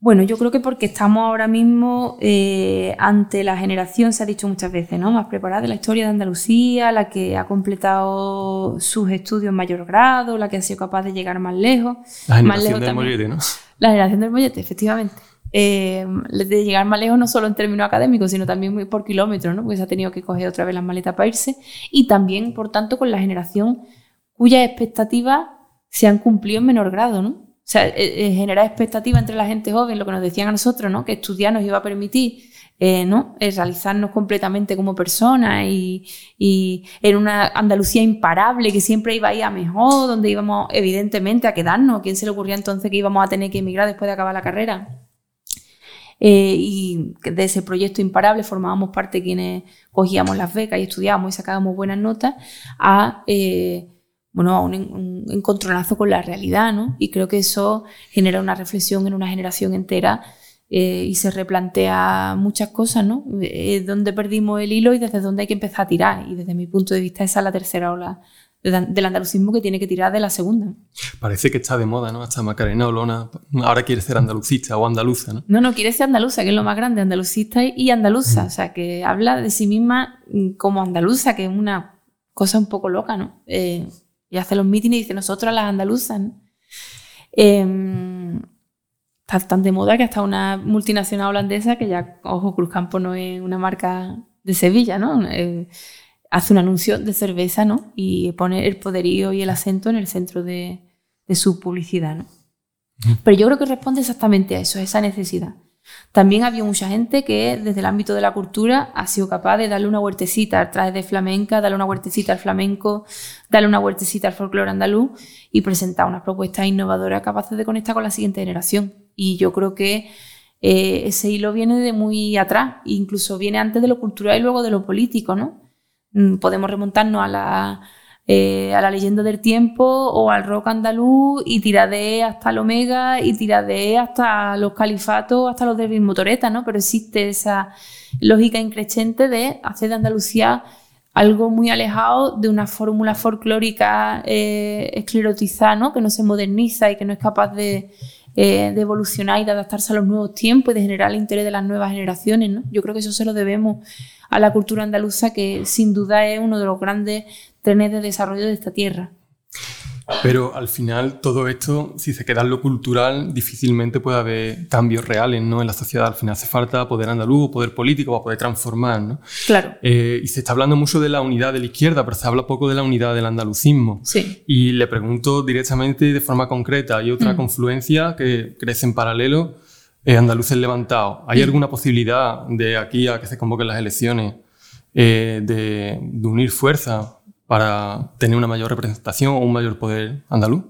Bueno, yo creo que porque estamos ahora mismo eh, ante la generación, se ha dicho muchas veces, ¿no? Más preparada de la historia de Andalucía, la que ha completado sus estudios en mayor grado, la que ha sido capaz de llegar más lejos. La generación más lejos de ¿no? La generación del mollete, efectivamente. Eh, de llegar más lejos no solo en términos académicos, sino también por kilómetros, ¿no? porque se ha tenido que coger otra vez las maletas para irse, y también, por tanto, con la generación cuyas expectativas se han cumplido en menor grado. ¿no? O sea, eh, eh, generar expectativas entre la gente joven, lo que nos decían a nosotros, ¿no? que estudiar nos iba a permitir ¿no? realizarnos completamente como personas y, y, en una Andalucía imparable que siempre iba a ir a mejor, donde íbamos evidentemente a quedarnos. quién se le ocurría entonces que íbamos a tener que emigrar después de acabar la carrera? Eh, y de ese proyecto imparable formábamos parte quienes cogíamos las becas y estudiábamos y sacábamos buenas notas, a, eh, bueno, a un, encontronazo con la realidad, ¿no? Y creo que eso genera una reflexión en una generación entera eh, y se replantea muchas cosas, ¿no? dónde perdimos el hilo y desde dónde hay que empezar a tirar. Y desde mi punto de vista esa es la tercera ola del andalucismo que tiene que tirar de la segunda. Parece que está de moda, ¿no? Hasta Macarena Olona ahora quiere ser andalucista o andaluza, ¿no? No, no, quiere ser andaluza, que es lo más grande, andalucista y andaluza. O sea, que habla de sí misma como andaluza, que es una cosa un poco loca, ¿no? Eh, y hace los mítines y dice, nosotros las andaluzas, ¿no? Em, está tan de moda que hasta una multinacional holandesa, que ya, ojo, Cruzcampo no es una marca de Sevilla, ¿no? Eh, hace un anuncio de cerveza, ¿no? Y pone el poderío y el acento en el centro de, su publicidad, ¿no? Pero yo creo que responde exactamente a eso, a esa necesidad. También había mucha gente que desde el ámbito de la cultura ha sido capaz de darle una huertecita al traje de flamenca, darle una huertecita al flamenco, darle una huertecita al folclore andaluz y presentar unas propuestas innovadoras capaces de conectar con la siguiente generación. Y yo creo que eh, ese hilo viene de muy atrás, incluso viene antes de lo cultural y luego de lo político, ¿no? Mm, podemos remontarnos a la, eh, a la leyenda del tiempo o al rock andaluz y tiradé hasta el Omega y tiradé hasta los califatos, hasta los de motoreta, ¿no? Pero existe esa lógica increchente de hacer de Andalucía algo muy alejado de una fórmula folclórica eh, esclerotizada, ¿no? Que no se moderniza y que no es capaz de, eh, de evolucionar y de adaptarse a los nuevos tiempos y de generar el interés de las nuevas generaciones, ¿no? Yo creo que eso se lo debemos a la cultura andaluza, que sin duda es uno de los grandes trenes de desarrollo de esta tierra. Pero al final todo esto, si se queda en lo cultural, difícilmente puede haber cambios reales ¿no? en la sociedad. Al final hace falta poder andaluz, poder político para poder transformar. ¿no? Claro. Eh, y se está hablando mucho de la unidad de la izquierda, pero se habla poco de la unidad del andalucismo. Sí. Y le pregunto directamente de forma concreta, ¿hay otra mm. confluencia que crece en paralelo? Eh, andaluces levantados. ¿Hay mm. alguna posibilidad de aquí a que se convoquen las elecciones eh, de, unir fuerzas para tener una mayor representación o un mayor poder andaluz?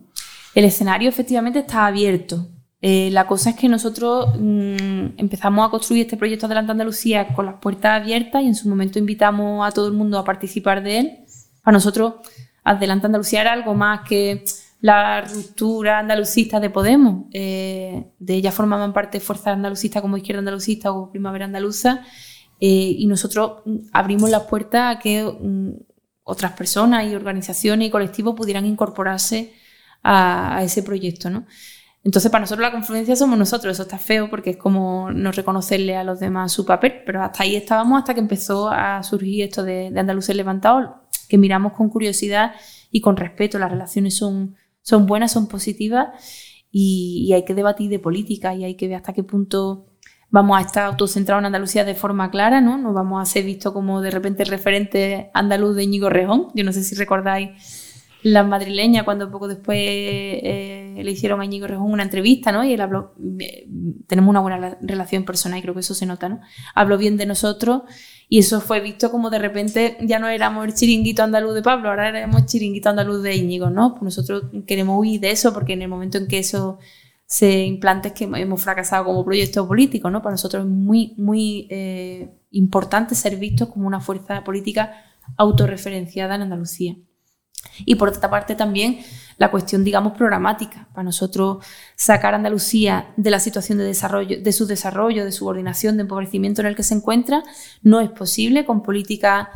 El escenario efectivamente está abierto. Eh, la cosa es que nosotros mm, empezamos a construir este proyecto Adelante Andalucía con las puertas abiertas y en su momento invitamos a todo el mundo a participar de él. Para nosotros, Adelante Andalucía era algo más que la ruptura andalucista de Podemos. Eh, de ella formaban parte Fuerza Andalucista como Izquierda Andalucista o Primavera Andaluza. Eh, y nosotros abrimos las puertas a que mm, otras personas y organizaciones y colectivos pudieran incorporarse a, ese proyecto. ¿no? Entonces, para nosotros la confluencia somos nosotros. Eso está feo porque es como no reconocerle a los demás su papel. Pero hasta ahí estábamos hasta que empezó a surgir esto de, de Andaluces Levantados, que miramos con curiosidad y con respeto. Las relaciones son son buenas, son positivas y, hay que debatir de política y hay que ver hasta qué punto vamos a estar autocentrados en Andalucía de forma clara, ¿no? No vamos a ser vistos como de repente referente andaluz de Íñigo Rejón. Yo no sé si recordáis la madrileña cuando poco después eh, le hicieron a Íñigo Rejón una entrevista, ¿no? Y él habló, eh, tenemos una buena relación personal y creo que eso se nota, ¿no? Habló bien de nosotros y eso fue visto como de repente ya no éramos el chiringuito andaluz de Pablo, ahora éramos el chiringuito andaluz de Íñigo, ¿no? Pues nosotros queremos huir de eso porque en el momento en que eso se implante que hemos fracasado como proyecto político, ¿no? Para nosotros es muy, muy eh, importante ser vistos como una fuerza política autorreferenciada en Andalucía. Y por otra parte también la cuestión, digamos, programática. Para nosotros sacar a Andalucía de la situación de, desarrollo, de su desarrollo, de subordinación, de empobrecimiento en el que se encuentra, no es posible con políticas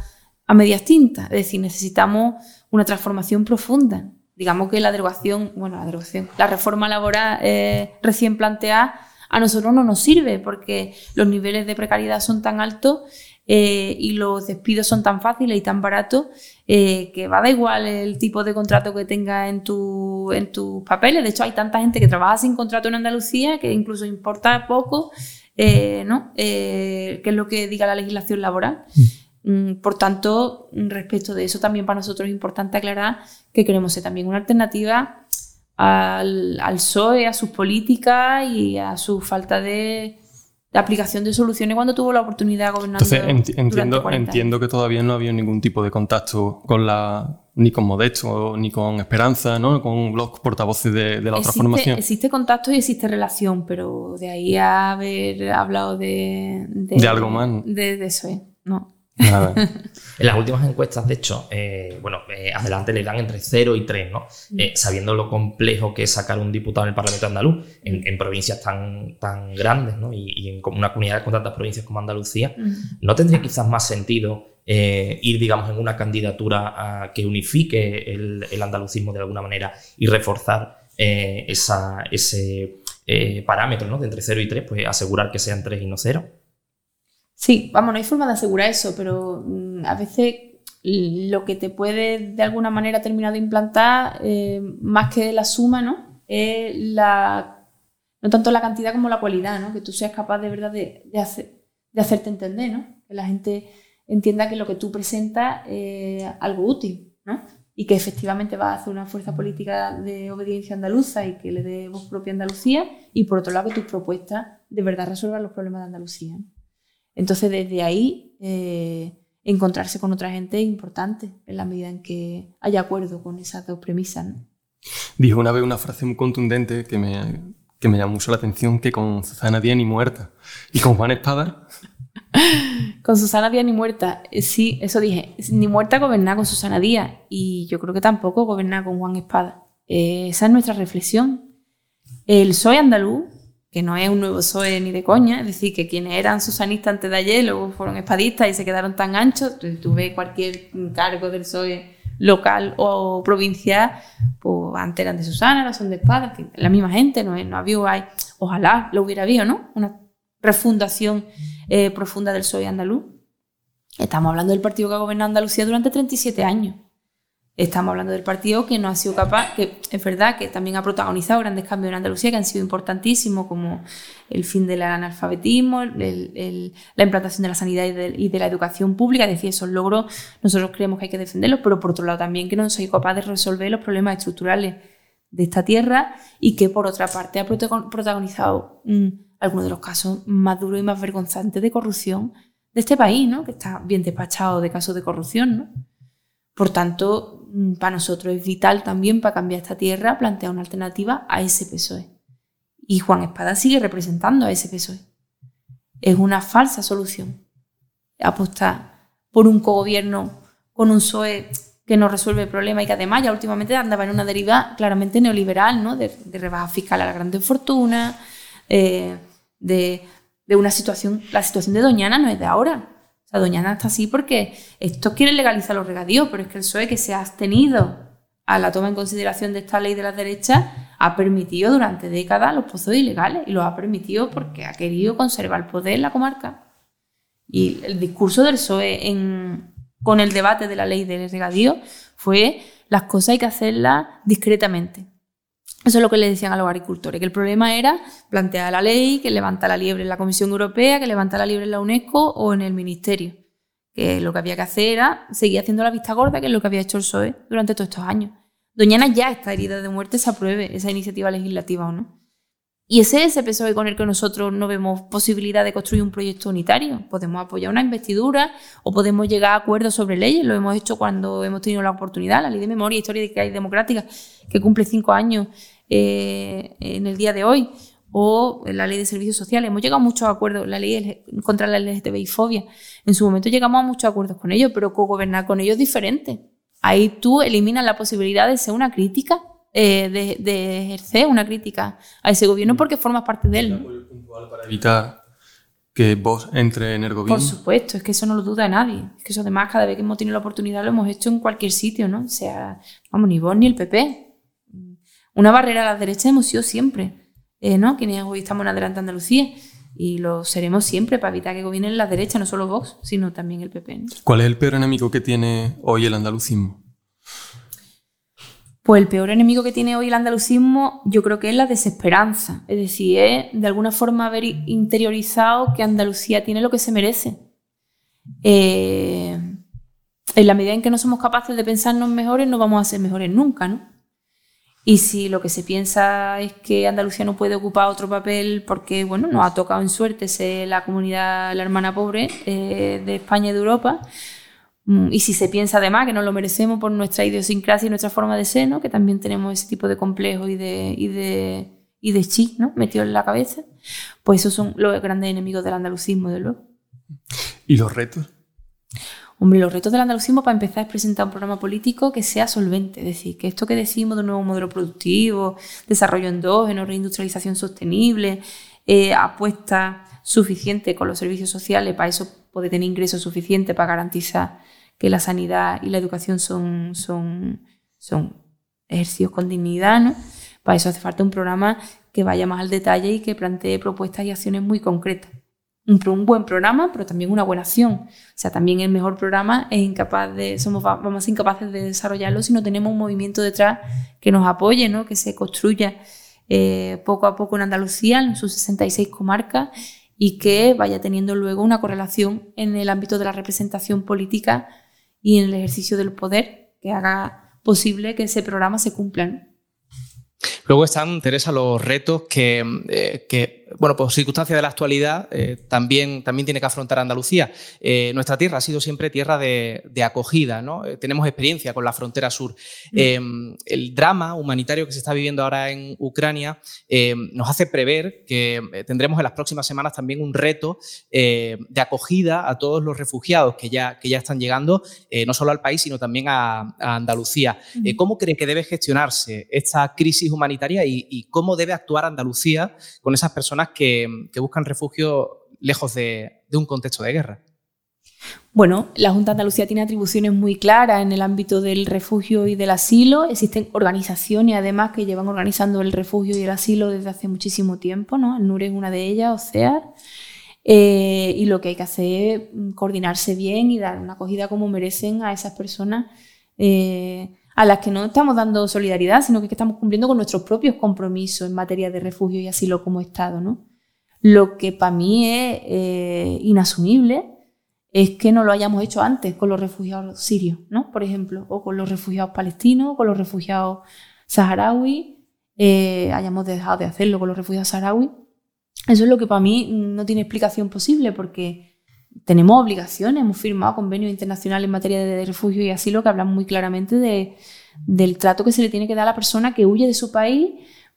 a medias tintas. Es decir, necesitamos una transformación profunda. Digamos que la derogación, bueno, la derogación, la reforma laboral eh, recién planteada a nosotros no nos sirve porque los niveles de precariedad son tan altos eh, y los despidos son tan fáciles y tan baratos eh, que va a dar igual el tipo de contrato que tengas en, tu, en tus papeles. De hecho, hay tanta gente que trabaja sin contrato en Andalucía que incluso importa poco, ¿no? que es lo que diga la legislación laboral. Mm, por tanto, respecto de eso, también para nosotros es importante aclarar que queremos ser también una alternativa al, al PSOE, a sus políticas y a su falta de, de aplicación de soluciones cuando tuvo la oportunidad de gobernar. Entonces entiendo, entiendo que todavía no había ningún tipo de contacto con la ni con Modesto ni con Esperanza, ¿no? con los portavoces de, de la otra formación. Existe contacto y existe relación, pero de ahí a haber hablado de... De, algo más. De, de eso, ¿eh? no. en las últimas encuestas, de hecho, eh, bueno, eh, adelante le dan entre 0 y 3, ¿no? Mm. Eh, sabiendo lo complejo que es sacar un diputado en el Parlamento andaluz, en, provincias tan, tan grandes, ¿no? Y, en una comunidad con tantas provincias como Andalucía, mm. ¿no tendría quizás más sentido ir, digamos, en una candidatura a que unifique el, el, andalucismo de alguna manera y reforzar esa, ese parámetro, ¿no? De entre 0 y 3, pues asegurar que sean 3 y no 0? Sí, vamos, no hay forma de asegurar eso, pero mm, a veces lo que te puede de alguna manera terminar de implantar, eh, más que la suma, ¿no? Es la, no tanto la cantidad como la cualidad, ¿no? Que tú seas capaz de verdad de, hacer, de hacerte entender, ¿no? Que la gente entienda que lo que tú presentas es algo útil, ¿no? Y que efectivamente va a hacer una fuerza política de obediencia andaluza y que le dé voz propia a Andalucía, y por otro lado que tus propuestas de verdad resuelvan los problemas de Andalucía. Entonces, desde ahí, eh, encontrarse con otra gente es importante en la medida en que haya acuerdo con esas dos premisas. Dijo una vez una frase muy contundente que me, que me llamó mucho la atención, que con Susana Díaz ni muerta. ¿Y con Juan Espada? con Susana Díaz ni muerta. Eh, sí, eso dije. Ni muerta gobernar con Susana Díaz. Y yo creo que tampoco gobernar con Juan Espada. Eh, esa es nuestra reflexión. El soy andaluz que no es un nuevo PSOE ni de coña, es decir, que quienes eran susanistas antes de ayer luego fueron espadistas y se quedaron tan anchos, tú ves cualquier cargo del PSOE local o provincial, pues antes eran de Susana, ahora son de espada, la misma gente, no, no había, hay, ojalá lo hubiera habido, ¿no? Una refundación eh, profunda del PSOE andaluz. Estamos hablando del partido que ha gobernado Andalucía durante 37 años. Estamos hablando del partido que no ha sido capaz, que es verdad que también ha protagonizado grandes cambios en Andalucía que han sido importantísimos, como el fin del analfabetismo, la implantación de la sanidad y de, la educación pública. Es decir, esos logros nosotros creemos que hay que defenderlos, pero por otro lado también que no soy capaz de resolver los problemas estructurales de esta tierra y que por otra parte ha protagonizado mm, algunos de los casos más duros y más vergonzantes de corrupción de este país, ¿no? que está bien despachado de casos de corrupción. ¿no? Por tanto, para nosotros es vital también para cambiar esta tierra plantear una alternativa a ese PSOE. Y Juan Espada sigue representando a ese PSOE. Es una falsa solución apostar por un cogobierno con un PSOE que no resuelve el problema y que además ya últimamente andaba en una deriva claramente neoliberal, ¿no? de, rebaja fiscal a la grande fortuna, eh, de, de, una situación, la situación de Doñana no es de ahora, la Doñana está así porque estos quieren legalizar los regadíos, pero es que el PSOE que se ha abstenido a la toma en consideración de esta ley de las derechas ha permitido durante décadas los pozos ilegales y los ha permitido porque ha querido conservar el poder en la comarca. Y el discurso del PSOE en, con el debate de la ley del regadío fue las cosas hay que hacerlas discretamente. Eso es lo que le decían a los agricultores, que el problema era plantear la ley, que levanta la liebre en la Comisión Europea, que levanta la liebre en la UNESCO o en el Ministerio. Que lo que había que hacer era seguir haciendo la vista gorda, que es lo que había hecho el PSOE durante todos estos años. Doñana ya está herida de muerte, se apruebe esa iniciativa legislativa o no. Y ese es ese PSOE con el que nosotros no vemos posibilidad de construir un proyecto unitario. Podemos apoyar una investidura o podemos llegar a acuerdos sobre leyes. Lo hemos hecho cuando hemos tenido la oportunidad. La ley de memoria histórica y democrática, que cumple cinco años eh, en el día de hoy, o la ley de servicios sociales. Hemos llegado a muchos acuerdos, la ley contra la LGTBI fobia. En su momento llegamos a muchos acuerdos con ellos, pero co-gobernar con ellos es diferente. Ahí tú eliminas la posibilidad de ser una crítica, eh, de, ejercer una crítica a ese gobierno porque formas parte de él. Para evitar que vos entre en el gobierno. Por supuesto, es que eso no lo duda nadie. Es que eso además cada vez que hemos tenido la oportunidad lo hemos hecho en cualquier sitio, ¿no? O sea, vamos, ni vos ni el PP. Una barrera a la derecha hemos sido siempre, eh, ¿no? Quienes hoy estamos en Adelante Andalucía. y lo seremos siempre para evitar que gobiernen la derecha, no solo Vox, sino también el PP. ¿Cuál es el peor enemigo que tiene hoy el andalucismo? Pues el peor enemigo que tiene hoy el andalucismo yo creo que es la desesperanza. Es decir, es de alguna forma haber interiorizado que Andalucía tiene lo que se merece. Eh, en la medida en que no somos capaces de pensarnos mejores, no vamos a ser mejores nunca, ¿no? Y si lo que se piensa es que Andalucía no puede ocupar otro papel porque, bueno, nos ha tocado en suerte ser la comunidad, la hermana pobre eh, de España y de Europa, mm, y si se piensa además que no lo merecemos por nuestra idiosincrasia y nuestra forma de ser, ¿no? que también tenemos ese tipo de complejo y de, y de, y de chi ¿no? metido en la cabeza, pues esos son los grandes enemigos del andalucismo, de luego. ¿Y los retos? Hombre, los retos del andalucismo para empezar es presentar un programa político que sea solvente, es decir, que esto que decimos de un nuevo modelo productivo, desarrollo endógeno, reindustrialización sostenible, eh, apuesta suficiente con los servicios sociales, para eso puede tener ingresos suficientes para garantizar que la sanidad y la educación son, son, son ejercicios con dignidad, ¿no? Para eso hace falta un programa que vaya más al detalle y que plantee propuestas y acciones muy concretas un, buen programa, pero también una buena acción. O sea, también el mejor programa es incapaz de, somos vamos incapaces de desarrollarlo si no tenemos un movimiento detrás que nos apoye, ¿no? que se construya eh, poco a poco en Andalucía, en sus 66 comarcas, y que vaya teniendo luego una correlación en el ámbito de la representación política y en el ejercicio del poder que haga posible que ese programa se cumpla. Luego están, Teresa, los retos que, eh, que bueno, por circunstancias de la actualidad, eh, también, también tiene que afrontar Andalucía. Eh, nuestra tierra ha sido siempre tierra de, acogida, ¿no? Eh, tenemos experiencia con la frontera sur. Mm. el drama humanitario que se está viviendo ahora en Ucrania nos hace prever que tendremos en las próximas semanas también un reto de acogida a todos los refugiados que ya, que ya están llegando, no solo al país, sino también a, Andalucía. ¿Cómo cree que debe gestionarse esta crisis humanitaria y cómo debe actuar Andalucía con esas personas? Que, buscan refugio lejos de, un contexto de guerra. Bueno, la Junta de Andalucía tiene atribuciones muy claras en el ámbito del refugio y del asilo. Existen organizaciones, además, que llevan organizando el refugio y el asilo desde hace muchísimo tiempo. ¿no? NUR es una de ellas, OCEAR. Eh, y lo que hay que hacer es coordinarse bien y dar una acogida como merecen a esas personas eh, a las que no estamos dando solidaridad, sino que estamos cumpliendo con nuestros propios compromisos en materia de refugio y asilo como Estado. ¿no? Lo que para mí es eh, inasumible es que no lo hayamos hecho antes con los refugiados sirios, ¿no? por ejemplo, o con los refugiados palestinos, con los refugiados saharauis, eh, hayamos dejado de hacerlo con los refugiados saharauis. Eso es lo que para mí no tiene explicación posible porque tenemos obligaciones, hemos firmado convenios internacionales en materia de refugio y asilo que hablan muy claramente de, del trato que se le tiene que dar a la persona que huye de su país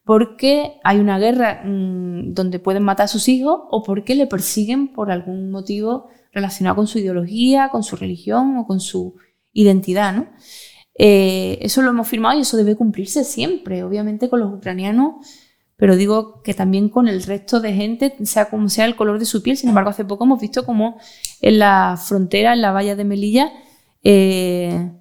porque hay una guerra mm, donde pueden matar a sus hijos o porque le persiguen por algún motivo relacionado con su ideología, con su religión o con su identidad. ¿no? Eh, eso lo hemos firmado y eso debe cumplirse siempre. Obviamente con los ucranianos pero digo que también con el resto de gente, sea como sea el color de su piel. Sin embargo, hace poco hemos visto como en la frontera, en la valla de Melilla, eh,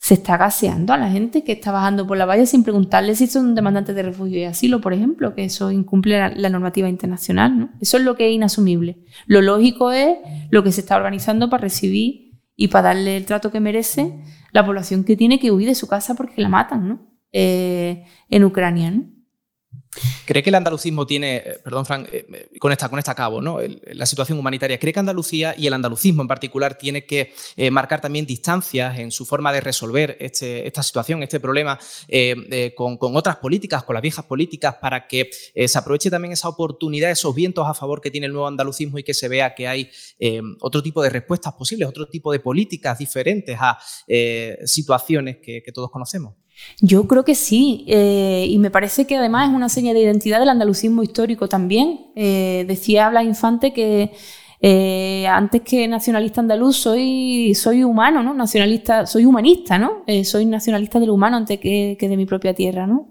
se está gaseando a la gente que está bajando por la valla sin preguntarle si son demandantes de refugio y asilo, por ejemplo, que eso incumple la, normativa internacional. Eso es lo que es inasumible. Lo lógico es lo que se está organizando para recibir y para darle el trato que merece la población que tiene que huir de su casa porque la matan ¿no? Eh, en Ucrania. ¿no? ¿Cree que el andalucismo tiene, eh, perdón, Frank, eh, eh, con esta, con esta cabo, ¿no? la situación humanitaria, ¿cree que Andalucía y el andalucismo en particular tiene que marcar también distancias en su forma de resolver este, esta situación, este problema, con, otras políticas, con las viejas políticas, para que se aproveche también esa oportunidad, esos vientos a favor que tiene el nuevo andalucismo y que se vea que hay otro tipo de respuestas posibles, otro tipo de políticas diferentes a situaciones que todos conocemos? Yo creo que sí, eh, y me parece que además es una seña de identidad del andalucismo histórico también. Eh, decía Blas Infante que eh, antes que nacionalista andaluz soy, soy humano, ¿no? Nacionalista, soy humanista, ¿no? soy nacionalista del humano antes que, de mi propia tierra, ¿no?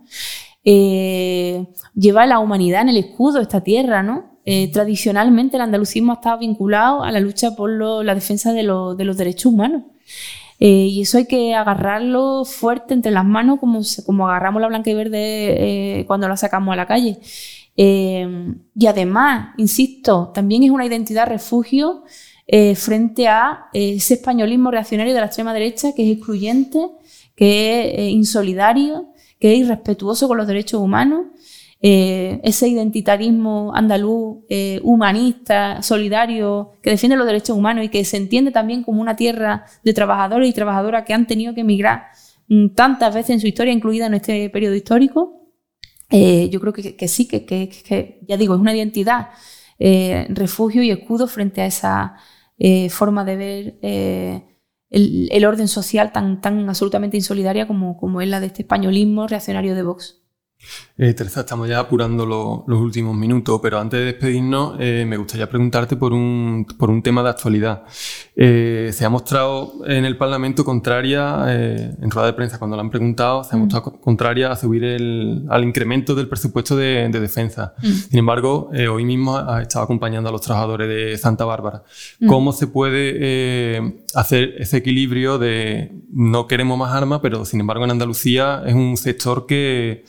lleva la humanidad en el escudo esta tierra, ¿no? tradicionalmente el andalucismo ha estado vinculado a la lucha por la defensa de, de los derechos humanos. Eh, y eso hay que agarrarlo fuerte entre las manos, como, como agarramos la blanca y verde eh, cuando la sacamos a la calle. Eh, y además, insisto, también es una identidad refugio frente a ese españolismo reaccionario de la extrema derecha que es excluyente, que es insolidario, que es irrespetuoso con los derechos humanos. Ese identitarismo andaluz, humanista, solidario, que defiende los derechos humanos y que se entiende también como una tierra de trabajadores y trabajadoras que han tenido que emigrar mm, tantas veces en su historia, incluida en este periodo histórico, eh, yo creo que, sí, que, ya digo, es una identidad, eh, refugio y escudo frente a esa eh, forma de ver el, orden social tan, absolutamente insolidaria como es la de este españolismo reaccionario de Vox. Eh, Teresa, estamos ya apurando los últimos minutos, pero antes de despedirnos eh, me gustaría preguntarte por un, por un tema de actualidad. Eh, se ha mostrado en el Parlamento contraria, en rueda de prensa cuando lo han preguntado, se ha mm. mostrado contraria a subir el, al incremento del presupuesto de, defensa. Mm. Sin embargo, hoy mismo ha estado acompañando a los trabajadores de Santa Bárbara. Mm. ¿Cómo se puede hacer ese equilibrio de no queremos más armas, pero sin embargo en Andalucía es un sector que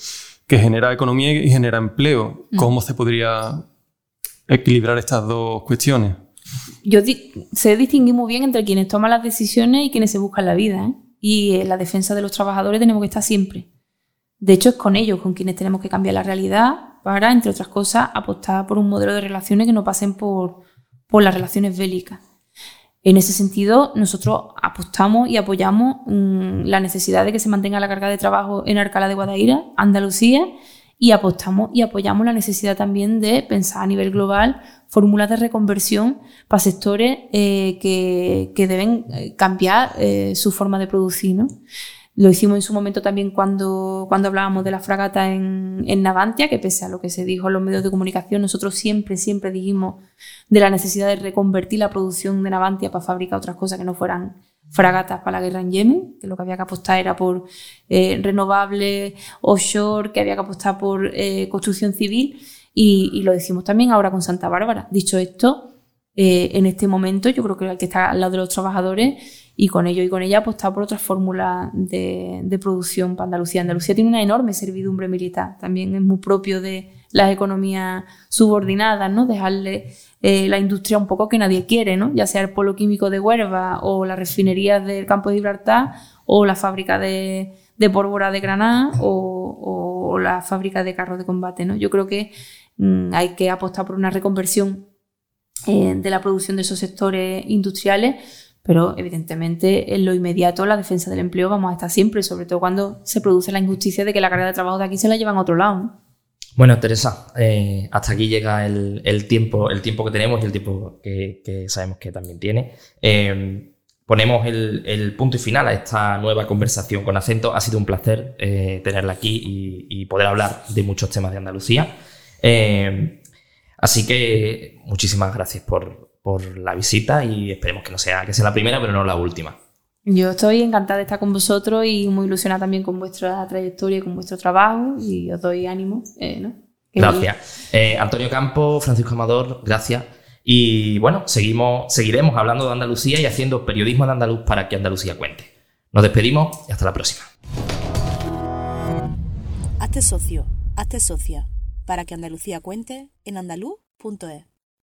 que genera economía y genera empleo. Mm. ¿Cómo se podría equilibrar estas dos cuestiones? Yo sé distinguir muy bien entre quienes toman las decisiones y quienes se buscan la vida. ¿eh? Y en la defensa de los trabajadores tenemos que estar siempre. De hecho, es con ellos con quienes tenemos que cambiar la realidad para, entre otras cosas, apostar por un modelo de relaciones que no pasen por, por las relaciones bélicas. En ese sentido, nosotros apostamos y apoyamos mm, la necesidad de que se mantenga la carga de trabajo en Arcala de Guadaira, Andalucía, y apostamos y apoyamos la necesidad también de pensar a nivel global fórmulas de reconversión para sectores eh, que, deben eh, cambiar eh, su forma de producir. ¿no? Lo hicimos en su momento también cuando, cuando hablábamos de la fragata en, en, Navantia, que pese a lo que se dijo en los medios de comunicación, nosotros siempre, siempre dijimos de la necesidad de reconvertir la producción de Navantia para fabricar otras cosas que no fueran fragatas para la guerra en Yemen, que lo que había que apostar era por eh, renovables, offshore, que había que apostar por eh, construcción civil, y, y, lo decimos también ahora con Santa Bárbara. Dicho esto, eh, en este momento yo creo que hay que estar al lado de los trabajadores y con ello y con ella apostar por otras fórmulas de, producción para Andalucía. Andalucía tiene una enorme servidumbre militar, también es muy propio de las economías subordinadas, ¿no? Dejarle eh, la industria un poco que nadie quiere, ¿no? Ya sea el polo químico de Huerva o las refinerías del campo de Gibraltar o la fábrica de, pólvora de Granada o, la fábrica de carros de combate, ¿no? Yo creo que mm, hay que apostar por una reconversión eh, de la producción de esos sectores industriales pero evidentemente en lo inmediato la defensa del empleo vamos a estar siempre, sobre todo cuando se produce la injusticia de que la carga de trabajo de aquí se la llevan a otro lado. Bueno, Teresa, eh, hasta aquí llega el, tiempo, el tiempo que tenemos y el tiempo que, sabemos que también tiene. Eh, ponemos el, punto y final a esta nueva conversación con acento. Ha sido un placer tenerla aquí y, poder hablar de muchos temas de Andalucía. Así que muchísimas gracias por, por la visita y esperemos que no sea, que sea la primera, pero no la última. Yo estoy encantada de estar con vosotros y muy ilusionada también con vuestra trayectoria y con vuestro trabajo y os doy ánimo. Eh, gracias. Eh, Antonio Campo, Francisco Amador, gracias. Y bueno, seguimos, seguiremos hablando de Andalucía y haciendo periodismo de andaluz para que Andalucía cuente. Nos despedimos y hasta la próxima. Hazte socio, hazte socia, para que Andalucía cuente en andaluz.es.